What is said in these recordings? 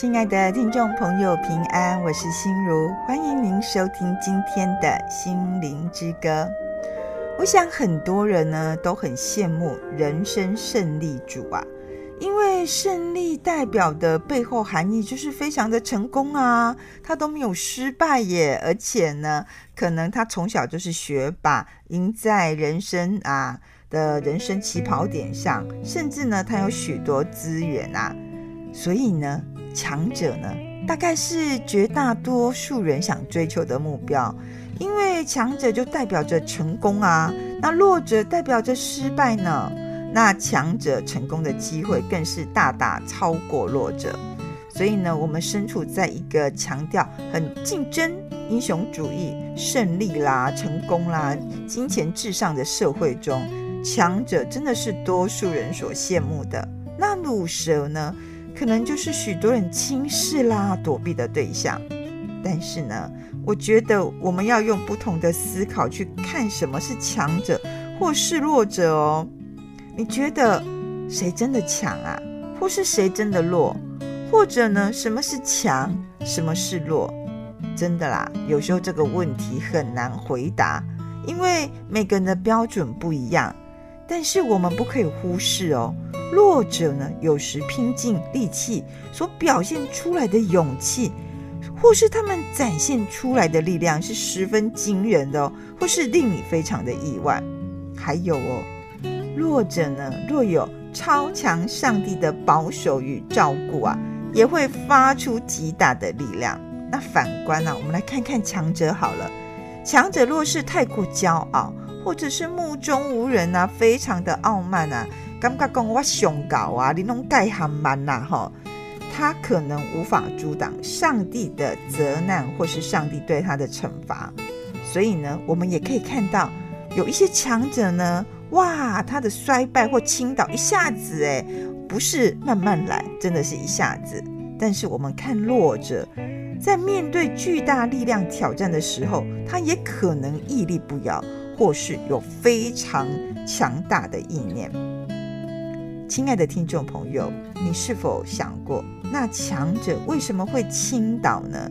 亲爱的听众朋友，平安，我是心如，欢迎您收听今天的心灵之歌。我想很多人呢都很羡慕人生胜利组啊，因为胜利代表的背后含义就是非常的成功啊，他都没有失败耶，而且呢，可能他从小就是学霸，赢在人生啊的人生起跑点上，甚至呢，他有许多资源啊，所以呢。强者呢，大概是绝大多数人想追求的目标，因为强者就代表着成功啊，那弱者代表着失败呢。那强者成功的机会更是大大超过弱者，所以呢，我们身处在一个强调很竞争、英雄主义、胜利啦、成功啦、金钱至上的社会中，强者真的是多数人所羡慕的。那鲁蛇呢？可能就是许多人轻视啦、躲避的对象，但是呢，我觉得我们要用不同的思考去看什么是强者或是弱者哦。你觉得谁真的强啊？或是谁真的弱？或者呢，什么是强？什么是弱？真的啦，有时候这个问题很难回答，因为每个人的标准不一样。但是我们不可以忽视哦。弱者呢，有时拼尽力气所表现出来的勇气，或是他们展现出来的力量是十分惊人的哦，或是令你非常的意外。还有哦，弱者呢，若有超强上帝的保守与照顾啊，也会发出极大的力量。那反观呢，啊，我们来看看强者好了。强者若是太过骄傲，或者是目中无人啊，非常的傲慢啊。感觉讲我上高啊，你拢盖还慢呐哈，他可能无法阻挡上帝的责难，或是上帝对他的惩罚。所以呢，我们也可以看到有一些强者呢，哇，他的衰败或倾倒一下子，诶，不是慢慢来，真的是一下子。但是我们看弱者，在面对巨大力量挑战的时候，他也可能屹立不摇，或是有非常强大的意念。亲爱的听众朋友，你是否想过，那强者为什么会倾倒呢？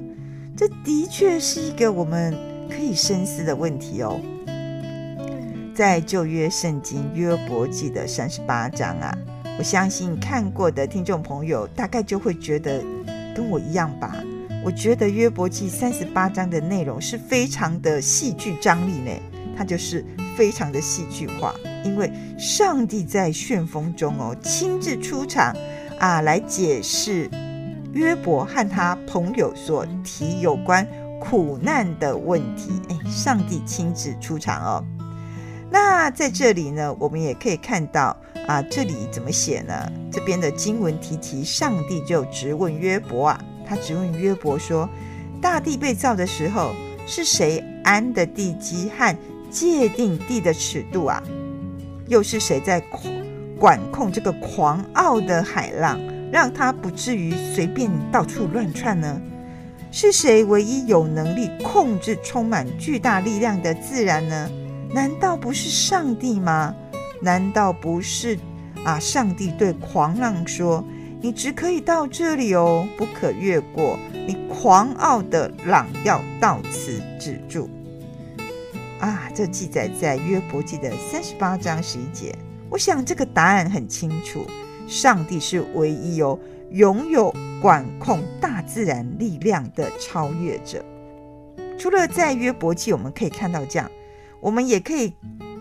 这的确是一个我们可以深思的问题哦。在旧约圣经约伯记的三十八章啊，我相信看过的听众朋友大概就会觉得跟我一样吧。我觉得约伯记三十八章的内容是非常的戏剧张力呢，它就是非常的戏剧化。因为上帝在旋风中哦，亲自出场啊，来解释约伯和他朋友所提有关苦难的问题。哎，上帝亲自出场哦。那在这里呢，我们也可以看到啊，这里怎么写呢？这边的经文提及，上帝就直问约伯啊，他直问约伯说：大地被造的时候，是谁安的地基和界定地的尺度啊？又是谁在管控这个狂傲的海浪，让它不至于随便到处乱窜呢？是谁唯一有能力控制充满巨大力量的自然呢？难道不是上帝吗？难道不是啊？上帝对狂浪说：“你只可以到这里哦，不可越过。你狂傲的浪要到此止住。”啊，这记载在约伯记的三十八章十一节。我想这个答案很清楚，上帝是唯一哦，拥有管控大自然力量的超越者。除了在约伯记，我们可以看到这样，我们也可以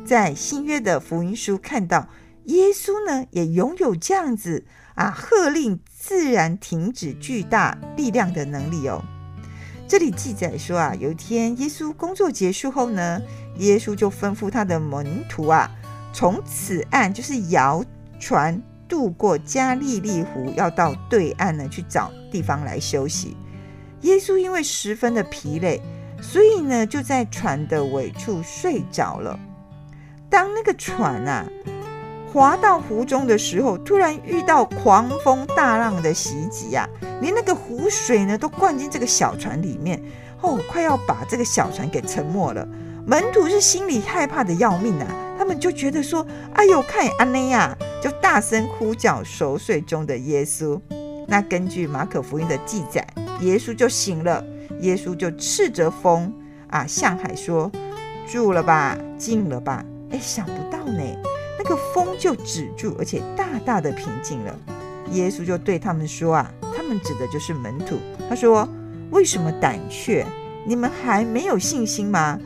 在新约的福音书看到，耶稣呢也拥有这样子啊，喝令自然停止巨大力量的能力哦。这里记载说啊，有一天耶稣工作结束后呢，耶稣就吩咐他的门徒啊，从此岸就是摇船渡过加利利湖，要到对岸呢去找地方来休息。耶稣因为十分的疲累，所以呢就在船的尾处睡着了。当那个船啊，划到湖中的时候，突然遇到狂风大浪的袭击啊，连那个湖水呢都灌进这个小船里面，哦，快要把这个小船给沉没了。门徒是心里害怕的要命啊，他们就觉得说：“哎呦，看安内呀！”就大声呼叫熟睡中的耶稣。那根据马可福音的记载，耶稣就醒了，耶稣就斥责风啊，向海说：“住了吧，静了吧。”哎，想不到呢，个风就止住，而且大大的平静了。耶稣就对他们说：“啊，他们指的就是门徒。他说：为什么胆怯？你们还没有信心吗？”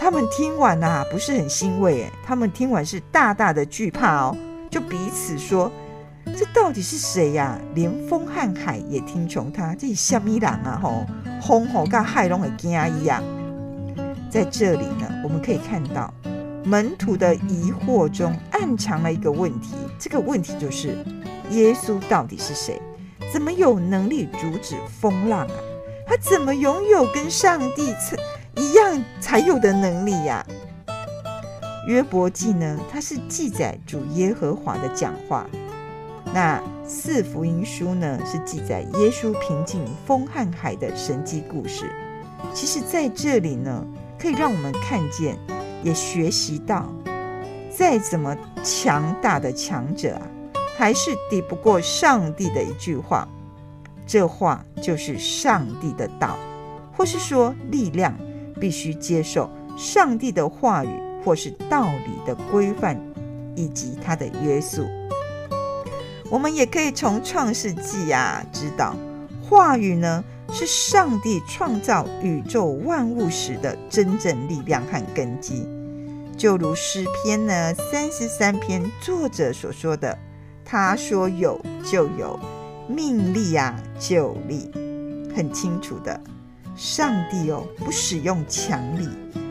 他们听完呐、啊，不是很欣慰，哎，他们听完是大大的惧怕哦，就彼此说。这到底是谁呀、连风和海也听从他，这是什么人啊？吼，风吼跟海拢会惊一样。在这里呢，我们可以看到门徒的疑惑中暗藏了一个问题。这个问题就是：耶稣到底是谁？怎么有能力阻止风浪啊？他怎么拥有跟上帝一样才有的能力呀、约伯记呢？它是记载主耶和华的讲话。那四福音书呢，是记载耶稣平静风和海的神迹故事。其实，在这里呢，可以让我们看见，也学习到，再怎么强大的强者啊，还是抵不过上帝的一句话。这话就是上帝的道，或是说，力量必须接受上帝的话语，或是道理的规范，以及他的约束。我们也可以从创世纪啊知道，话语呢是上帝创造宇宙万物时的真正力量和根基。就如诗篇呢三十三篇作者所说的，他说有就有，命立啊就立，很清楚的，上帝哦不使用强力，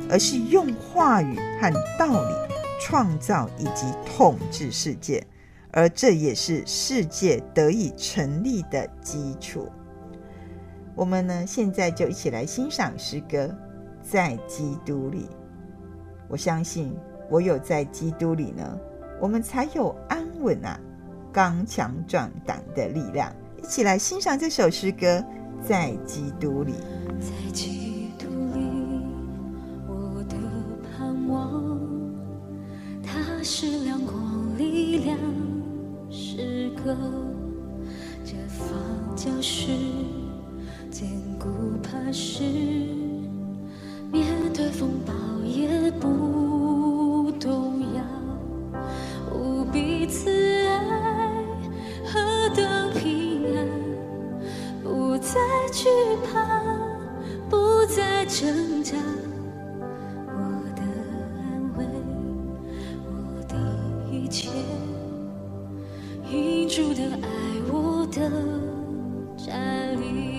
而是用话语和道理创造以及统治世界。而这也是世界得以成立的基础。我们呢，现在就一起来欣赏诗歌《在基督里》。我相信，唯有在基督里呢，我们才有安稳啊、刚强壮胆的力量。一起来欣赏这首诗歌《在基督里》。在基督里，我的盼望，它是亮光力量。诗歌，这方就是不怕是，面对风暴也不动摇。无比慈爱，何等平安，不再惧怕，不再挣扎。我的安慰，我的一切。因主的爱，我的站立。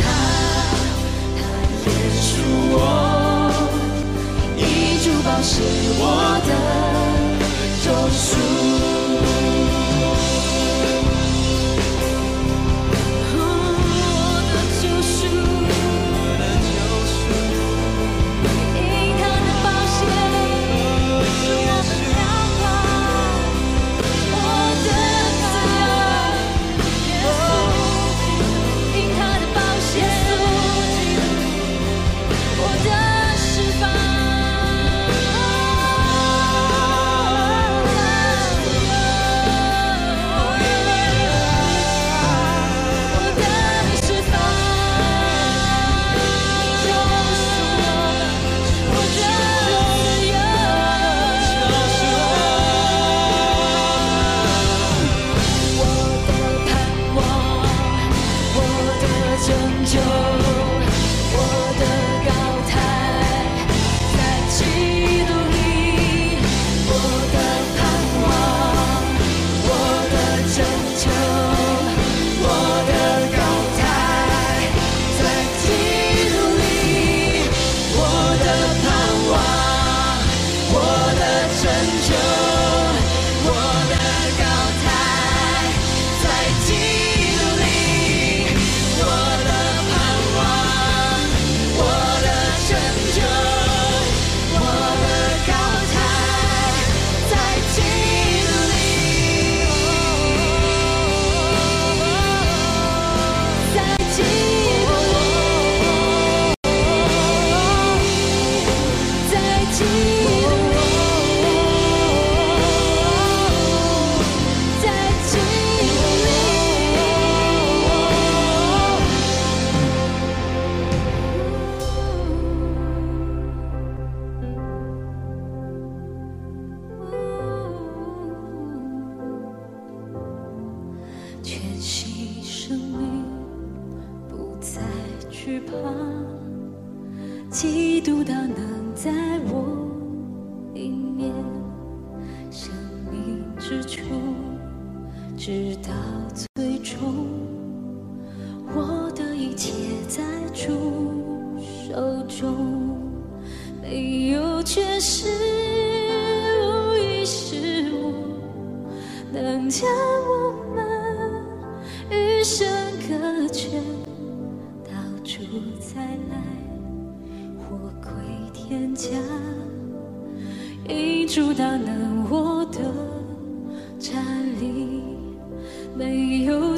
他，他也属我，一主保是我 Jesus.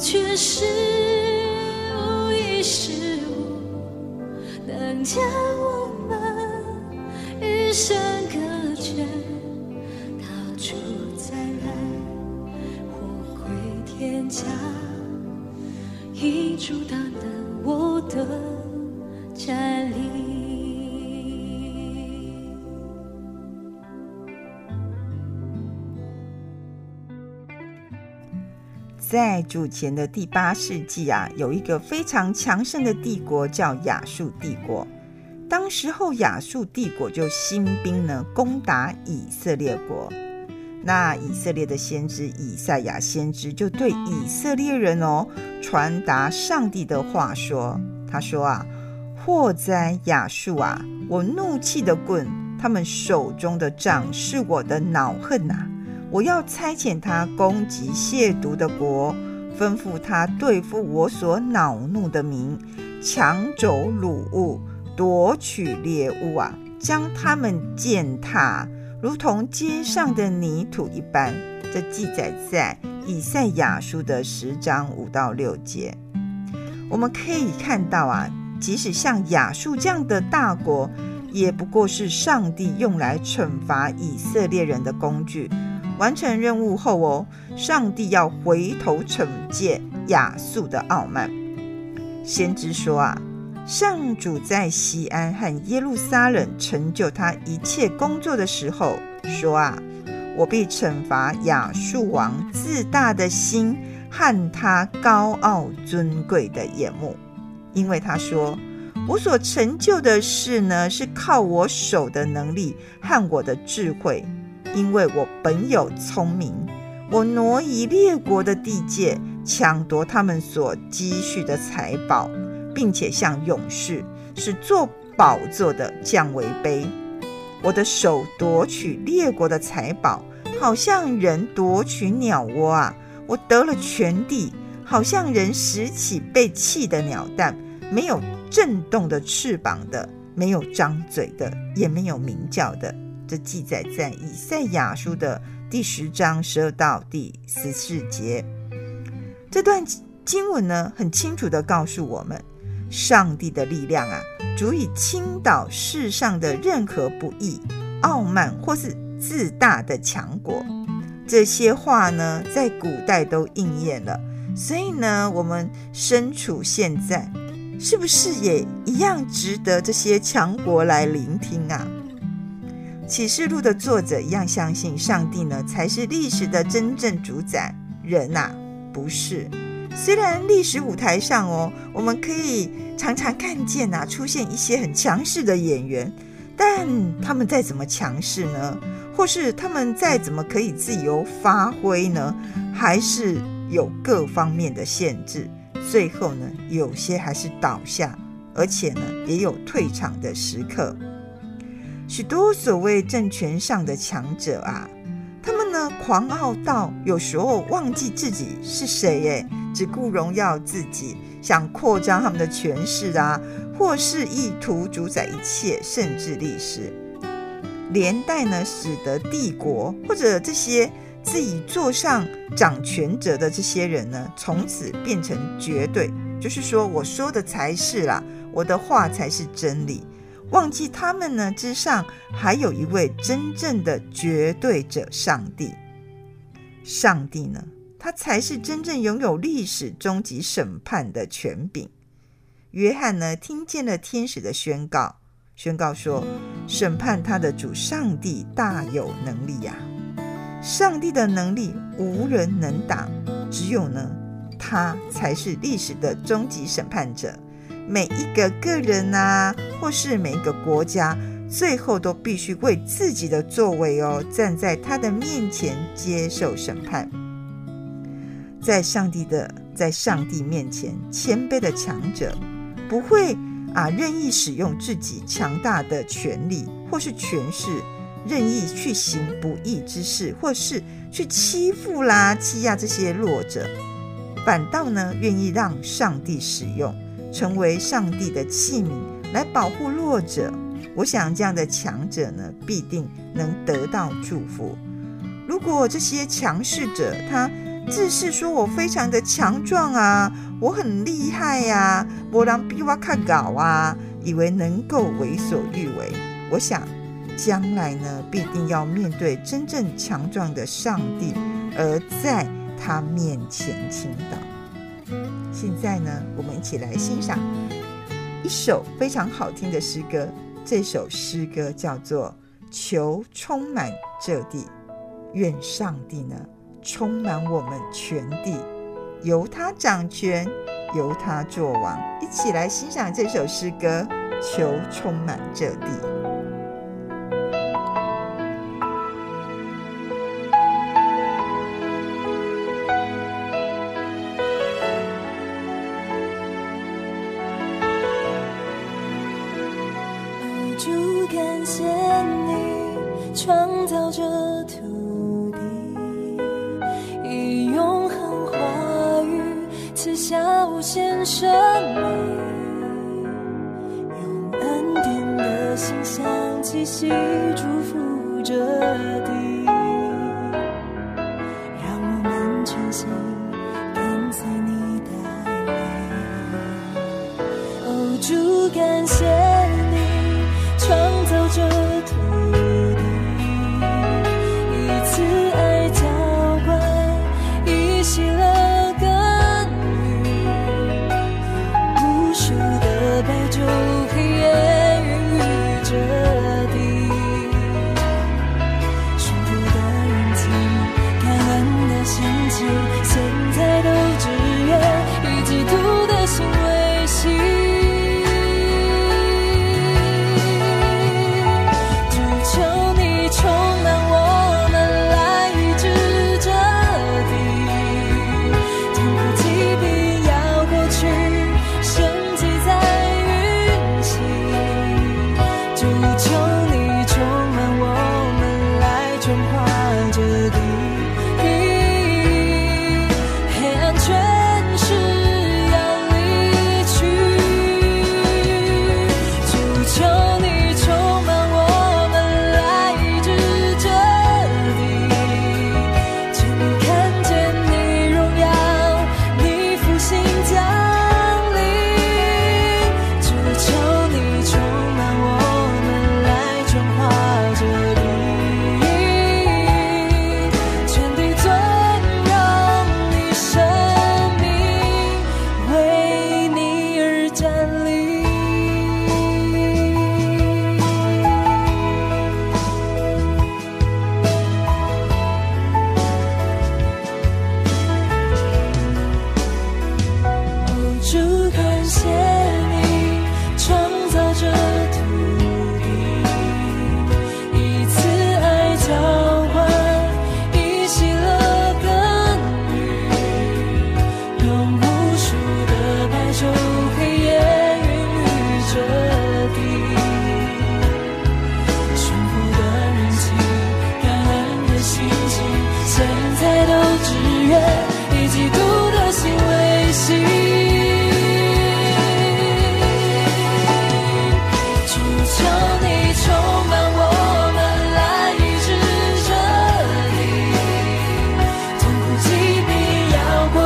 却是无一失误，在主前的第八世纪啊，有一个非常强盛的帝国叫亚述帝国。当时候亚述帝国就兴兵呢攻打以色列国。那以色列的先知以赛亚先知就对以色列人哦传达上帝的话说：“他说啊，祸哉亚述啊，我怒气的棍，他们手中的杖是我的恼恨呐、”我要差遣他攻击亵渎的国，吩咐他对付我所恼怒的民，抢走掳物，夺取猎物啊，将他们践踏，如同街上的泥土一般。这记载在以赛亚书的十章五到六节。我们可以看到啊，即使像亚述这样的大国，也不过是上帝用来惩罚以色列人的工具。完成任务后哦，上帝要回头惩戒亚述的傲慢。先知说啊，上主在西安和耶路撒冷成就他一切工作的时候，说啊，我必惩罚亚述王自大的心和他高傲尊贵的眼目，因为他说：“我所成就的事呢，是靠我手的能力和我的智慧，因为我本有聪明，我挪移列国的地界，抢夺他们所积蓄的财宝，并且像勇士，是坐宝座的降为卑。我的手夺取列国的财宝，好像人夺取鸟窝啊。”我得了全地，好像人拾起被弃的鸟蛋，没有震动的翅膀的，没有张嘴的，也没有鸣叫的。这记载在以赛亚书的第十章十二到第十四节。这段经文呢，很清楚地告诉我们，上帝的力量啊，足以倾倒世上的任何不义、傲慢或是自大的强国。这些话呢，在古代都应验了，所以呢，我们身处现在，是不是也一样值得这些强国来聆听啊？启示录的作者一样相信，上帝呢才是历史的真正主宰，人呐、不是。虽然历史舞台上哦，我们可以常常看见呐、出现一些很强势的演员，但他们再怎么强势呢？或是他们再怎么可以自由发挥呢？还是有各方面的限制。最后呢，有些还是倒下，而且呢，也有退场的时刻。许多所谓政权上的强者啊，他们呢狂傲到有时候忘记自己是谁，诶，只顾荣耀自己，想扩张他们的权势啊，或是意图主宰一切，甚至历史。连带呢，使得帝国或者这些自己坐上掌权者的这些人呢，从此变成绝对，就是说我说的才是啦，我的话才是真理。忘记他们呢之上还有一位真正的绝对者——上帝。上帝呢，他才是真正拥有历史终极审判的权柄。约翰呢，听见了天使的宣告。宣告说，审判他的主上帝大有能力呀！上帝的能力无人能挡，只有呢，他才是历史的终极审判者。每一个个人呐，或是每一个国家，最后都必须为自己的作为哦，站在他的面前接受审判。在上帝的，在上帝面前谦卑的强者，不会。啊，任意使用自己强大的权力或是权势，任意去行不义之事，或是去欺负啦、欺压这些弱者，反倒呢，愿意让上帝使用，成为上帝的器皿来保护弱者。我想这样的强者呢，必定能得到祝福。如果这些强势者他自恃说我非常的强壮啊。我很厉害呀、啊，没人比我更高啊！以为能够为所欲为。我想，将来呢，必定要面对真正强壮的上帝，而在他面前倾倒。现在呢，我们一起来欣赏一首非常好听的诗歌。这首诗歌叫做《求充满这地》，愿上帝呢充满我们全地。由他掌权，由他作王，一起来欣赏这首诗歌，求充满这地。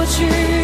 去。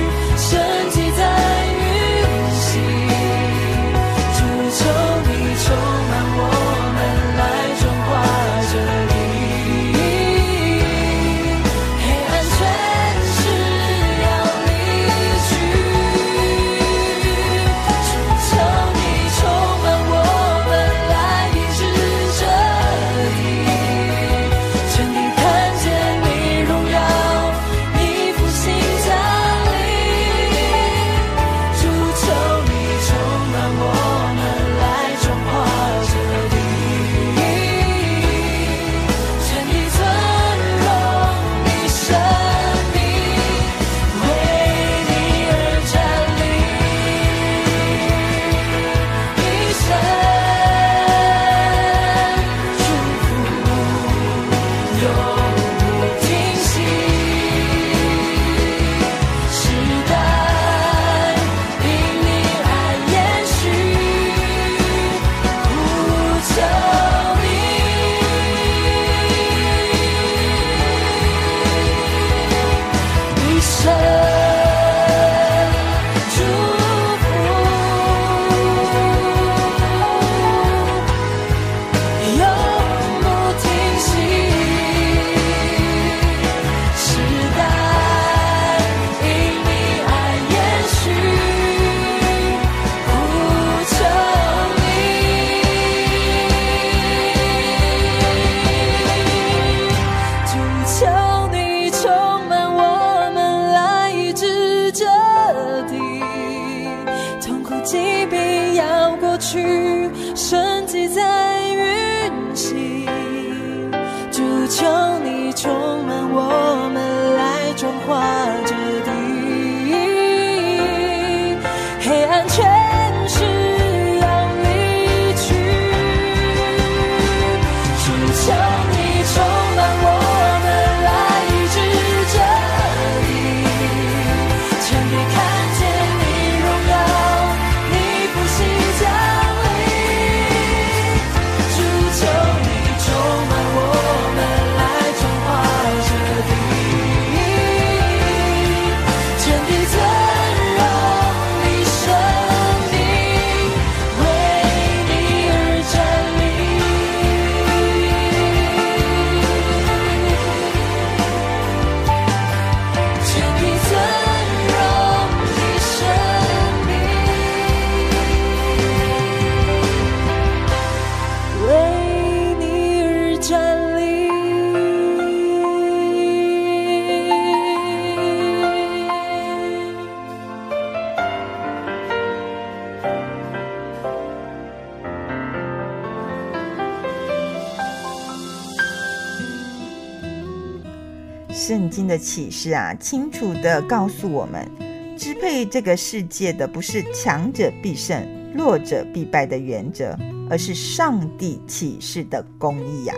启示啊，清楚地告诉我们，支配这个世界的不是强者必胜、弱者必败的原则，而是上帝启示的公义呀。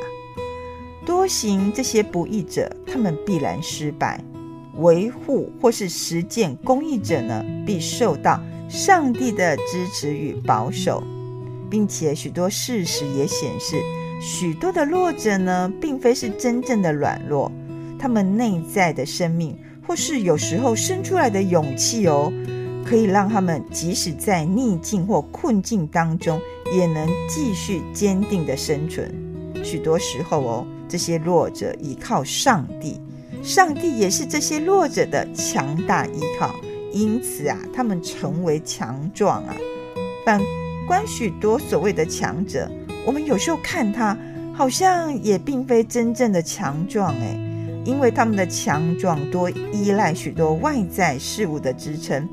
多行这些不义者，他们必然失败；维护或是实践公义者呢，必受到上帝的支持与保守，并且许多事实也显示，许多的弱者呢，并非是真正的软弱。他们内在的生命，或是有时候生出来的勇气哦，可以让他们即使在逆境或困境当中，也能继续坚定的生存。许多时候哦，这些弱者依靠上帝，上帝也是这些弱者的强大依靠，因此啊，他们成为强壮啊。反观许多所谓的强者，我们有时候看他，好像也并非真正的强壮诶。因为他们的强壮多依赖许多外在事物的支撑，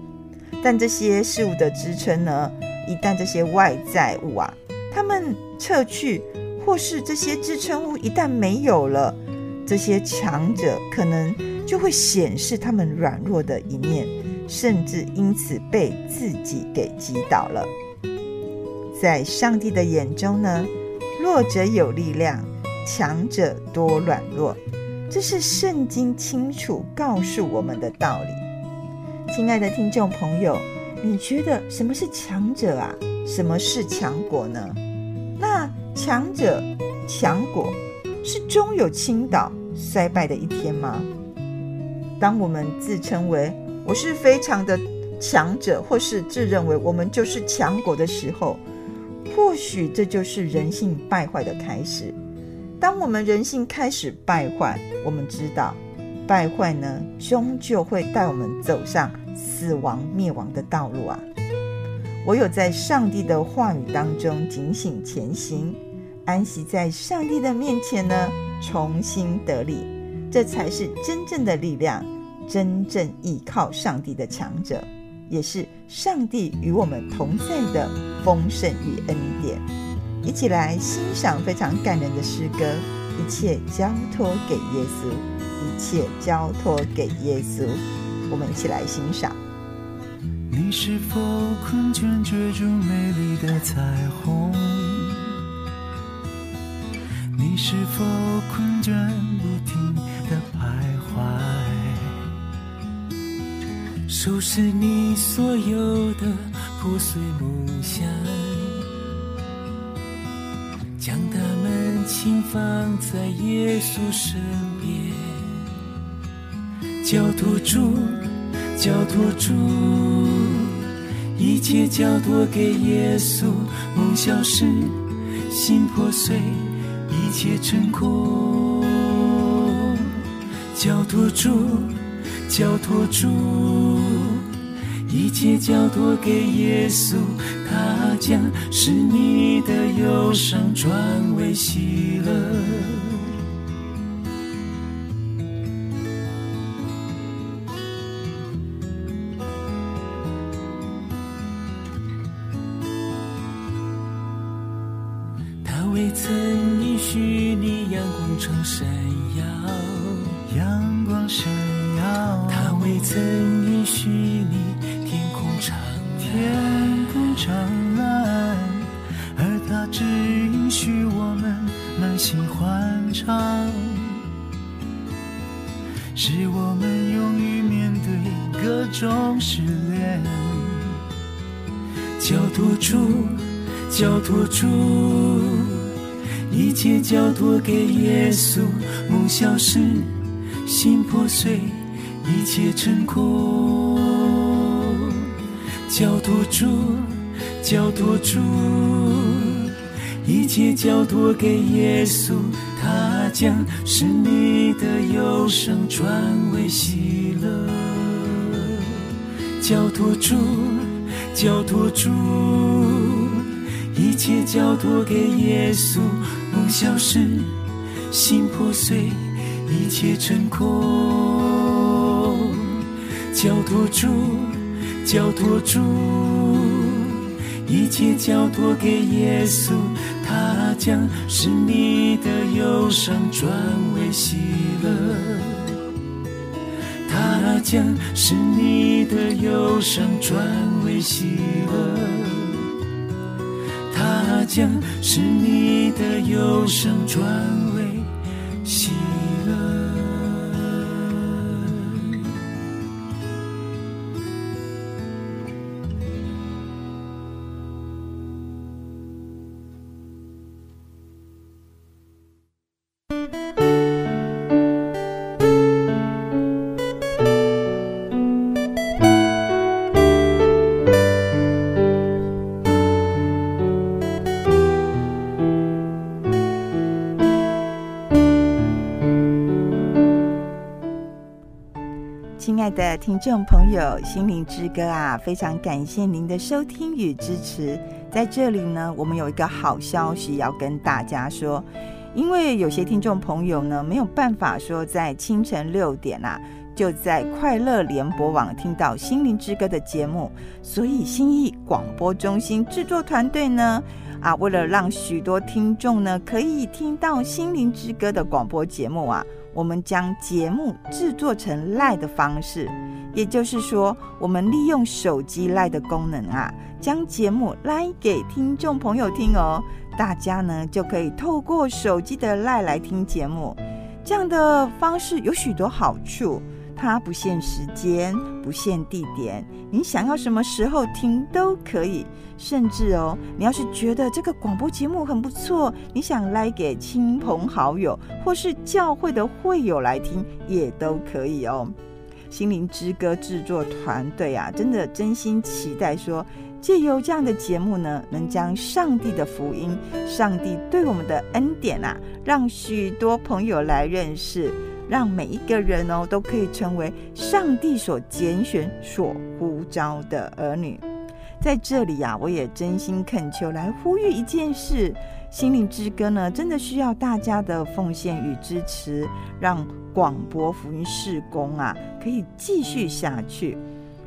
但这些事物的支撑呢，一旦这些外在物啊，他们撤去，或是这些支撑物一旦没有了，这些强者可能就会显示他们软弱的一面，甚至因此被自己给击倒了。在上帝的眼中呢，弱者有力量，强者多软弱。这是圣经清楚告诉我们的道理。亲爱的听众朋友，你觉得什么是强者啊？什么是强国呢？那强者强国是终有倾倒衰败的一天吗？当我们自称为我是非常的强者，或是自认为我们就是强国的时候，或许这就是人性败坏的开始。当我们人性开始败坏，我们知道败坏呢，终究会带我们走上死亡灭亡的道路啊！唯有在上帝的话语当中警醒前行，安息在上帝的面前呢，重新得力，这才是真正的力量，真正依靠上帝的强者，也是上帝与我们同在的丰盛与恩典。一起来欣赏非常感人的诗歌，一切交托给耶稣，一切交托给耶稣。我们一起来欣赏。你是否困倦追逐美丽的彩虹？你是否困倦不停的徘徊？收拾你所有的破碎梦想，们轻放在耶稣身边，交托住。交托住，一切交托给耶稣。梦消失，心破碎，一切成空。交托住，交托住，一切交托给耶稣。他将使你的忧伤转为喜乐。消失，心破碎，一切成空。交托住，交托住，一切交托给耶稣，他将使你的忧伤转为喜乐。交托住，交托住，一切交托给耶稣。梦消失，心破碎，一切成空。交托住，交托住，一切交托给耶稣，他将使你的忧伤转为喜乐。他将使你的忧伤转为喜乐。他将使你的忧伤转心。亲爱的听众朋友，心灵之歌啊，非常感谢您的收听与支持。在这里呢，我们有一个好消息要跟大家说，因为有些听众朋友呢，没有办法说在清晨六点啊，就在快乐联播网听到心灵之歌的节目，所以心意广播中心制作团队呢，啊，为了让许多听众呢可以听到心灵之歌的广播节目啊。我们将节目制作成 Live 的方式，也就是说，我们利用手机 Live 的功能啊，将节目 Live 给听众朋友听哦。大家呢就可以透过手机的 Live 来听节目，这样的方式有许多好处。它不限时间，不限地点，你想要什么时候听都可以。甚至哦，你要是觉得这个广播节目很不错，你想来给亲朋好友或是教会的会友来听，也都可以哦。心灵之歌制作团队啊，真的真心期待说，借由这样的节目呢，能将上帝的福音、上帝对我们的恩典啊，让许多朋友来认识，让每一个人哦，都可以成为上帝所拣选、所呼召的儿女。在这里呀、啊，我也真心恳求来呼吁一件事。心灵之歌呢，真的需要大家的奉献与支持，让广播福音事工啊可以继续下去。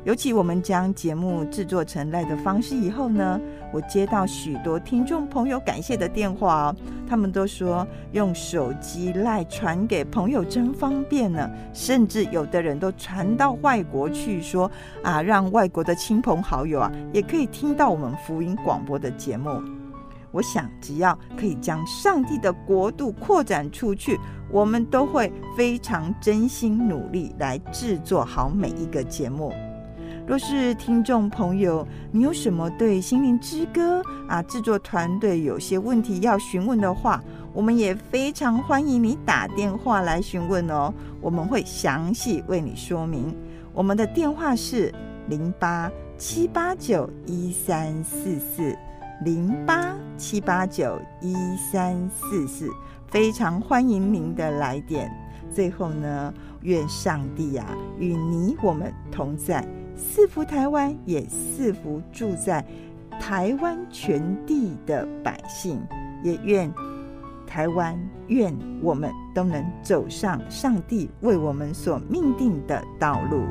尤其我们将节目制作成赖的方式以后呢，我接到许多听众朋友感谢的电话哦，他们都说用手机赖传给朋友真方便呢，甚至有的人都传到外国去说啊，让外国的亲朋好友啊也可以听到我们福音广播的节目。我想，只要可以将上帝的国度扩展出去，我们都会非常真心努力来制作好每一个节目。若是听众朋友，你有什么对心灵之歌啊制作团队有些问题要询问的话，我们也非常欢迎你打电话来询问哦，我们会详细为你说明。我们的电话是零八七八九一三四四。零八七八九一三四四，非常欢迎您的来电。最后呢，愿上帝、啊、与你我们同在，四福台湾也四福住在台湾全地的百姓，也愿台湾愿我们都能走上上帝为我们所命定的道路。